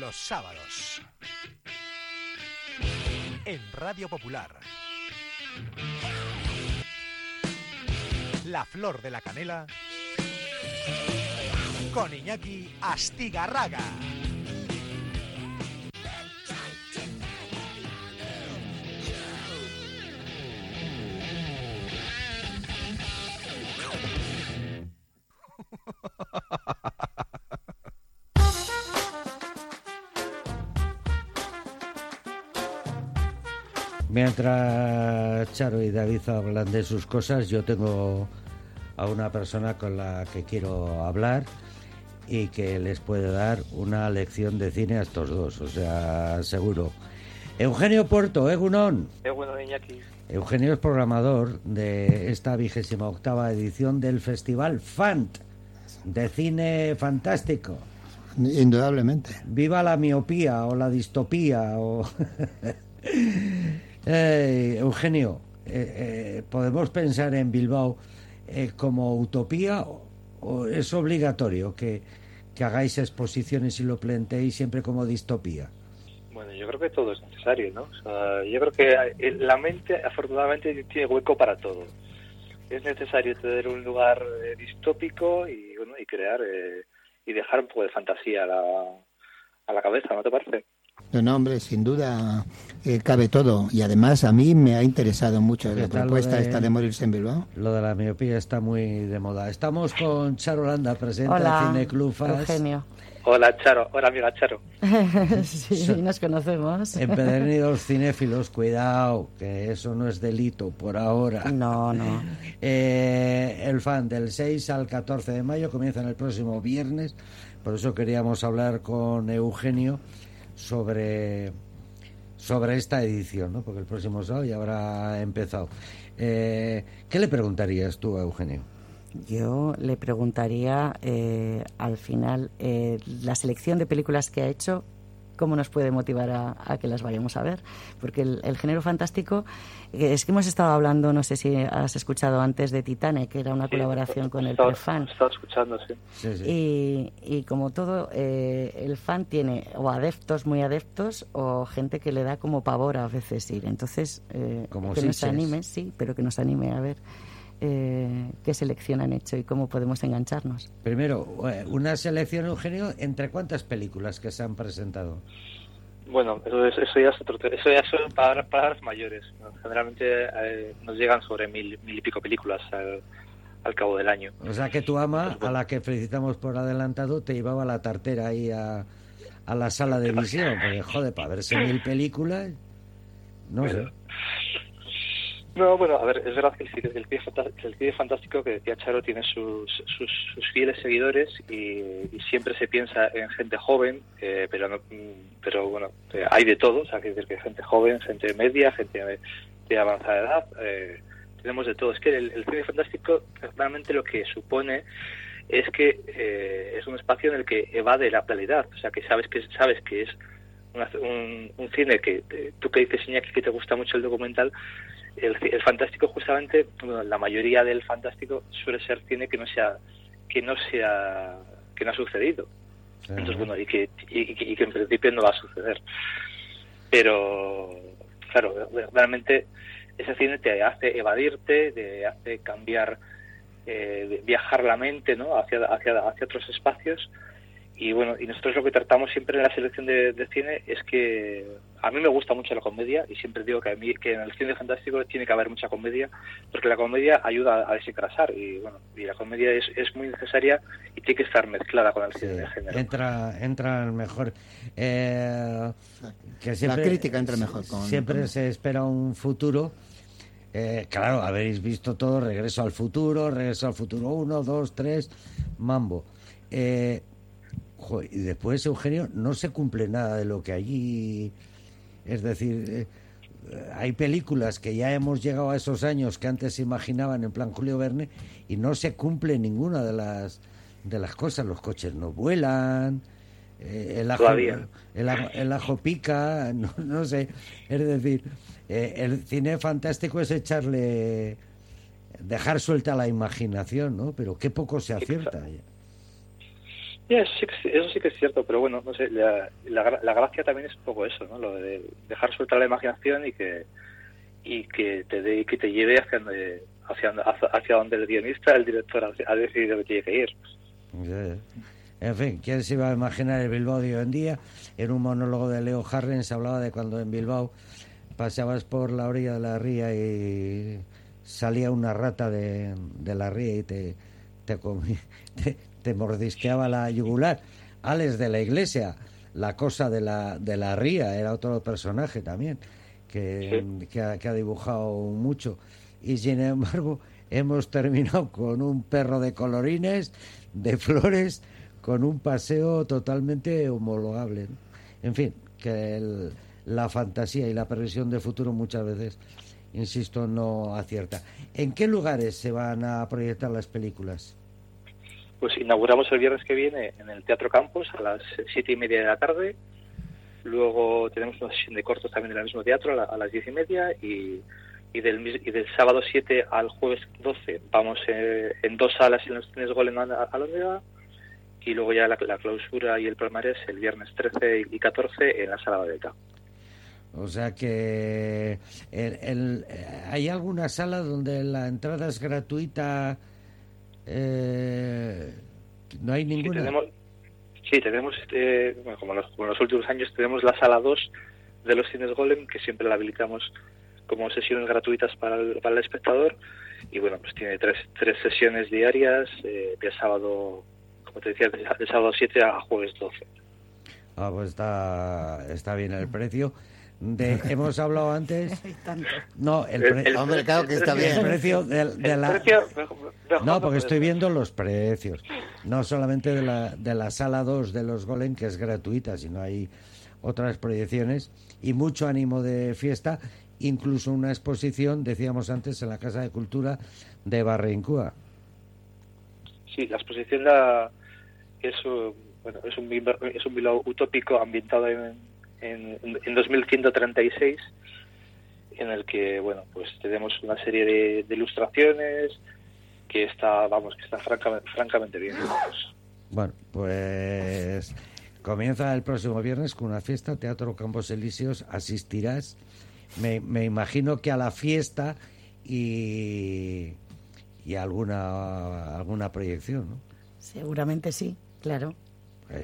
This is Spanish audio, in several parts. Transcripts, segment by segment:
los sábados. En Radio Popular. La flor de la canela. Con Iñaki Astigarraga. Mientras Charo y David hablan de sus cosas, yo tengo a una persona con la que quiero hablar y que les puede dar una lección de cine a estos dos, o sea, seguro. Eugenio Puerto, Egunon. Iñaki. Eugenio es programador de esta vigésima octava edición del Festival FANT, de cine fantástico. Indudablemente. Viva la miopía o la distopía o... Eh, Eugenio, eh, eh, ¿podemos pensar en Bilbao como utopía o, es obligatorio que, que, hagáis exposiciones y lo planteéis siempre como distopía? Bueno, yo creo que todo es necesario, ¿no? yo creo que la mente afortunadamente tiene hueco para todo. Es necesario tener un lugar distópico y, bueno, y crear y dejar un poco de fantasía a la, a la cabeza, ¿no te parece? No, hombre, sin duda eh, cabe todo. Y además a mí me ha interesado mucho la propuesta esta de morirse en Bilbao. Lo de la miopía está muy de moda. Estamos con Charo Landa, presente Hola, Cine Eugenio. Hola, Charo. Hola, amiga Charo. sí, nos conocemos. Empedernidos cinéfilos, cuidado, que eso no es delito por ahora. No, no. Eh, el fan del 6 al 14 de mayo comienza en el próximo viernes. Por eso queríamos hablar con Eugenio sobre, sobre esta edición, ¿no? porque el próximo sábado ya habrá empezado. Eh, ¿Qué le preguntarías tú a Eugenio? Yo le preguntaría eh, al final eh, la selección de películas que ha hecho cómo nos puede motivar a, que las vayamos a ver. Porque el, género fantástico, eh, es que hemos estado hablando, no sé si has escuchado antes de Titanic, que era una colaboración con el fan. Estaba escuchando, sí. Y, como todo, eh, el fan tiene o adeptos muy adeptos o gente que le da como pavor a veces ir. Entonces, eh, que nos anime, sí, pero que nos anime a ver eh, qué selección han hecho y cómo podemos engancharnos. Primero, eh, una selección, Eugenio, ¿entre cuántas películas que se han presentado? Bueno, eso, eso ya es otro, eso ya son palabras, mayores. Generalmente eh, nos llegan sobre mil, mil y pico películas al, cabo del año. O sea que tu ama, a la que felicitamos por adelantado, te llevaba la tartera ahí a, a la sala de visión, porque joder, para verse mil películas, no sé. No, bueno, a ver, es verdad que el cine, el fantástico que decía Charo tiene sus, sus, fieles seguidores y, siempre se piensa en gente joven, eh, pero no, pero bueno, eh, hay de todo, o sea, que decir gente joven, gente media, gente de, avanzada edad, eh, tenemos de todo. Es que el, cine fantástico realmente lo que supone es que es un espacio en el que evade la realidad, o sea, que sabes que sabes que es un, cine que tú que dices Iñaki que te gusta mucho el documental el, fantástico justamente la mayoría del fantástico suele ser cine que no sea que no sea que no ha sucedido. Entonces bueno y que, y, que en principio no va a suceder. Pero claro realmente ese cine te hace evadirte te hace cambiar eh, viajar la mente no hacia hacia hacia otros espacios y bueno, y nosotros lo que tratamos siempre en la selección de, cine es que a mí me gusta mucho la comedia y siempre digo que, a mí, que en el cine fantástico tiene que haber mucha comedia porque la comedia ayuda a desencrasar y bueno, y la comedia es, es muy necesaria y tiene que estar mezclada con el cine de género. Entra, entra mejor. Eh, que siempre, la crítica entra mejor. Con, siempre se espera un futuro. Eh, claro, habéis visto todo, Regreso al Futuro, Regreso al Futuro 1, 2, 3, Mambo. Eh, y después, Eugenio, no se cumple nada de lo que allí. Es decir, eh, hay películas que ya hemos llegado a esos años que antes se imaginaban en plan Julio Verne y no se cumple ninguna de las de las cosas. Los coches no vuelan, eh, el, ajo, el, ajo pica, no, sé. Es decir, eh, el cine fantástico es echarle. dejar suelta la imaginación, ¿no? Pero qué poco se acierta. Eso, sí que, eso sí que es cierto, pero bueno, no sé, la, la, gracia también es un poco eso, ¿no? Lo de dejar suelta la imaginación y que y que te dé, que te lleve hacia donde, hacia, hacia donde el guionista, el director ha, decidido que tiene que ir. En fin, ¿quién se iba a imaginar el Bilbao de hoy en día? En un monólogo de Leo Harren se hablaba de cuando en Bilbao pasabas por la orilla de la ría y salía una rata de, de la ría y te, te, te, mordisqueaba la yugular. Alex de la Iglesia, la cosa de la, de la ría, era otro personaje también que, que, ha, que ha dibujado mucho. Y sin embargo, hemos terminado con un perro de colorines, de flores, con un paseo totalmente homologable. En fin, que la fantasía y la previsión de futuro muchas veces, insisto, no acierta. ¿En qué lugares se van a proyectar las películas? Pues inauguramos el viernes que viene en el Teatro Campos a las siete y media de la tarde. Luego tenemos una sesión de cortos también en el mismo teatro a, las diez y media y, del, y del sábado 7 al jueves 12 vamos eh, en dos salas en los cines Golem Alondega y luego ya la, clausura y el palmarés el viernes 13 y 14 en la sala de Beca. O sea que el, hay alguna sala donde la entrada es gratuita. Eh, no hay ninguna. Sí, tenemos, este, como, los, en los últimos años, tenemos la sala 2 de los cines Golem que siempre la habilitamos como sesiones gratuitas para el, para el espectador y bueno, pues tiene tres, tres sesiones diarias eh, de sábado como te decía, de, sábado 7 a jueves 12. Ah, pues está, está bien el precio. De, hemos hablado antes. No, el, hombre, claro que está bien. El precio de, la. no, porque estoy viendo los precios. No solamente de la, de la sala 2 de los Golem, que es gratuita, sino hay otras proyecciones y mucho ánimo de fiesta, incluso una exposición, decíamos antes, en la Casa de Cultura de Barreincúa. Sí, la exposición la, es, bueno, es, un, es un utópico ambientado en, en, en 2136 en el que bueno pues tenemos una serie de, ilustraciones que está vamos que está francamente, francamente bien bueno pues comienza el próximo viernes con una fiesta Teatro Campos Elíseos asistirás me, me imagino que a la fiesta y y alguna alguna proyección ¿no? seguramente sí Claro.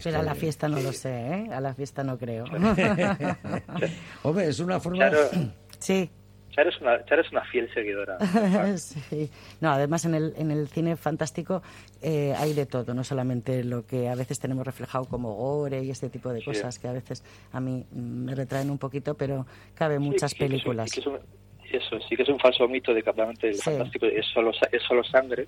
Pero a la fiesta no lo sé, ¿eh? A la fiesta no creo. Hombre, es una forma... Sí. Charo es, una, es una fiel seguidora. sí. No, además en el, en el cine fantástico eh, hay de todo, no solamente lo que a veces tenemos reflejado como gore y este tipo de cosas que a veces a mí me retraen un poquito, pero cabe muchas películas eso sí que es un falso mito de que realmente el fantástico es solo, es solo sangre,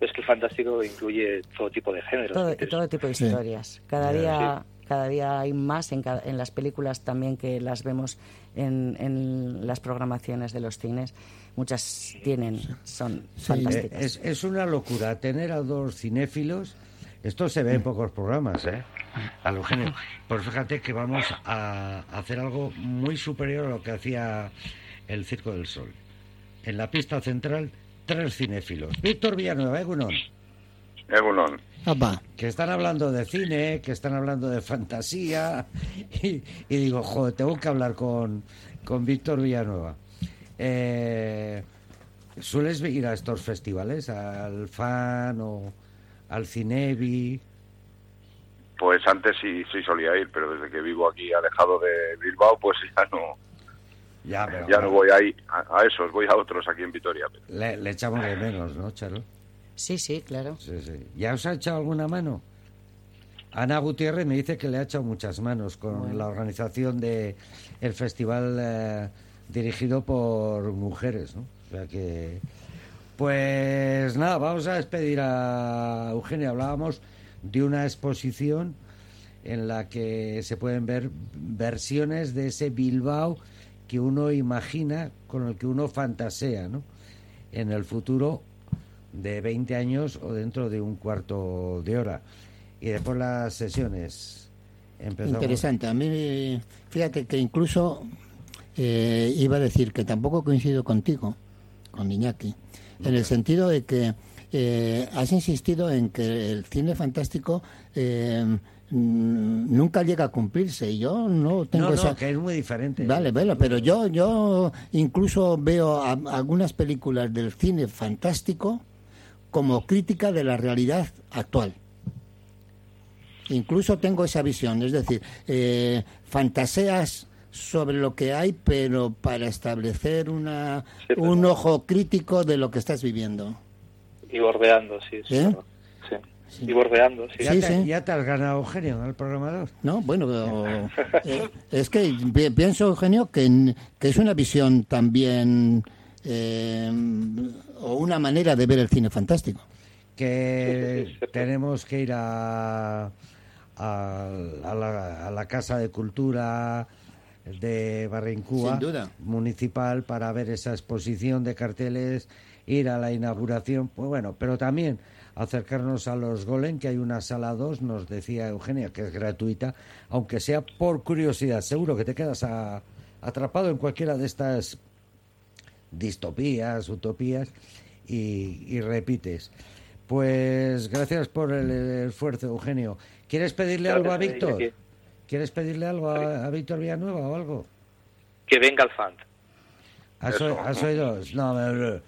es que el fantástico incluye todo tipo de géneros. Todo, tipo de historias. Cada día cada día hay más en, en, las películas también que las vemos en, en, las programaciones de los cines. Muchas tienen, son fantásticas. Es, es, una locura tener a dos cinéfilos. Esto se ve en pocos programas, ¿eh? A lo general. Pues fíjate que vamos a hacer algo muy superior a lo que hacía el Circo del Sol. En la pista central, tres cinéfilos. Víctor Villanueva, Egunon. Egunon. Que están hablando de cine, que están hablando de fantasía. Y, digo, joder, tengo que hablar con, con Víctor Villanueva. Eh, ¿Sueles ir a estos festivales? ¿Al FAN o al Cinevi? Pues antes sí, sí solía ir, pero desde que vivo aquí alejado de Bilbao, pues ya no, ya, no voy ahí a, esos, voy a otros aquí en Vitoria. Le, echamos de menos, ¿no, Charo? Sí, sí, claro. Sí, sí. ¿Ya os ha echado alguna mano? Ana Gutiérrez me dice que le ha echado muchas manos con la organización de el festival eh, dirigido por mujeres, ¿no? O sea que... Pues nada, vamos a despedir a Eugenia. Hablábamos de una exposición en la que se pueden ver versiones de ese Bilbao que uno imagina, con el que uno fantasea, ¿no? En el futuro de 20 años o dentro de un cuarto de hora. Y después las sesiones. Empezamos. Interesante. A mí, fíjate que incluso eh, iba a decir que tampoco coincido contigo, con Iñaki, en el sentido de que eh, has insistido en que el cine fantástico eh, nunca llega a cumplirse. y Yo no tengo no, no, que es muy diferente. Vale, pero yo, yo incluso veo algunas películas del cine fantástico como crítica de la realidad actual. Incluso tengo esa visión, es decir, eh, fantaseas sobre lo que hay, pero para establecer una, un ojo crítico de lo que estás viviendo. Y bordeando, sí. sí. ¿Eh? Y bordeando, sí. ¿Ya, te, has ganado, Eugenio, en el programa No, bueno, eh, es que pienso, Eugenio, que, que es una visión también eh, o una manera de ver el cine fantástico. Que tenemos que ir a, a, la, a la Casa de Cultura de Barrincúa municipal para ver esa exposición de carteles, ir a la inauguración, pues bueno, pero también acercarnos a los Golem, que hay una sala 2, nos decía Eugenia, que es gratuita, aunque sea por curiosidad. Seguro que te quedas atrapado en cualquiera de estas distopías, utopías, y, repites. Pues gracias por el esfuerzo, Eugenio. ¿Quieres pedirle algo a Víctor? ¿Quieres pedirle algo a, Víctor Villanueva o algo? Que venga al fan. ¿Has, oído? No,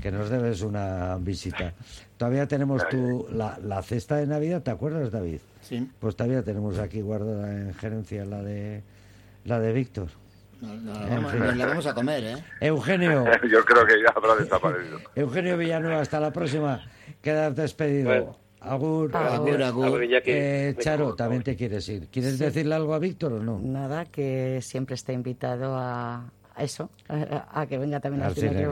que nos debes una visita. Todavía tenemos tu, la, la cesta de Navidad, ¿te acuerdas, David? Sí. Pues todavía tenemos aquí guardada en gerencia la de la de Víctor. No, la vamos a comer, ¿eh? Eugenio. Yo creo que ya habrá desaparecido. Eugenio Villanueva, hasta la próxima. Quedas despedido. Agur, agur, agur. Eh, Charo, también te quieres ir. ¿Quieres decirle algo a Víctor o no? Nada, que siempre está invitado a, eso, a, que venga también al cine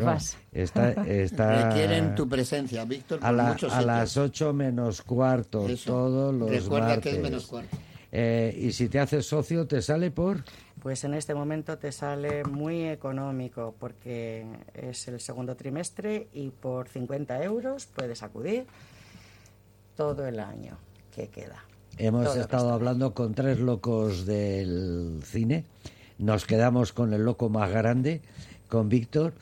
Está, está... Requieren tu presencia, Víctor, a, a las ocho menos cuarto, todos los Recuerda que es menos cuarto. Eh, y si te haces socio, ¿te sale por...? Pues en este momento te sale muy económico porque es el segundo trimestre y por 50 euros puedes acudir todo el año que queda. Hemos estado hablando con tres locos del cine. Nos quedamos con el loco más grande, con Víctor,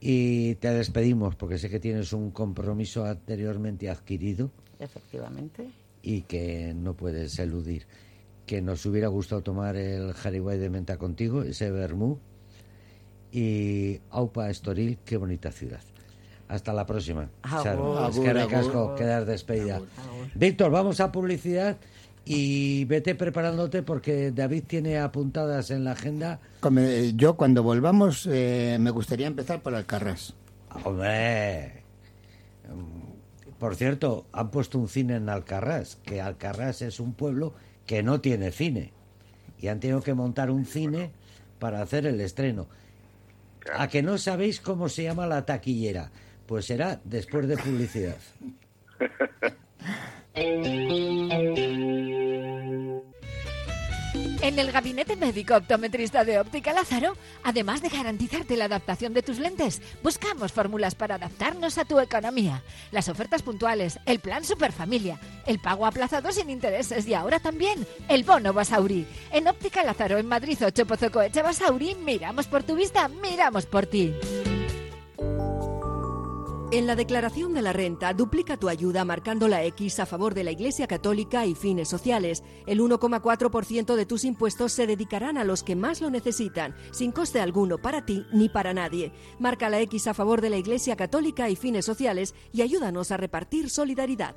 y te despedimos porque sé que tienes un compromiso anteriormente adquirido. Efectivamente. Y que no puedes eludir que nos hubiera gustado tomar el Jariguay de menta contigo, ese vermú. Y Aupa Estoril, qué bonita ciudad. Hasta la próxima. Es que recasco quedar despedida. Víctor, vamos a publicidad y vete preparándote porque David tiene apuntadas en la agenda. Yo cuando volvamos eh, me gustaría empezar por Alcarrás. Hombre. Por cierto, han puesto un cine en Alcarrás, que Alcarrás es un pueblo que no tiene cine. Y han tenido que montar un cine para hacer el estreno. ¿A que no sabéis cómo se llama la taquillera? Pues será después de publicidad. En el gabinete médico optometrista de Óptica Lázaro, además de garantizarte la adaptación de tus lentes, buscamos fórmulas para adaptarnos a tu economía. Las ofertas puntuales, el plan Superfamilia, el pago aplazado sin intereses y ahora también el bono Basauri. En Óptica Lázaro, en Madrid 8 Pozocoeche Basauri, miramos por tu vista, miramos por ti. En la declaración de la renta, duplica tu ayuda marcando la X a favor de la Iglesia Católica y fines sociales. El 1,4% de tus impuestos se dedicarán a los que más lo necesitan, sin coste alguno para ti ni para nadie. Marca la X a favor de la Iglesia Católica y fines sociales y ayúdanos a repartir solidaridad.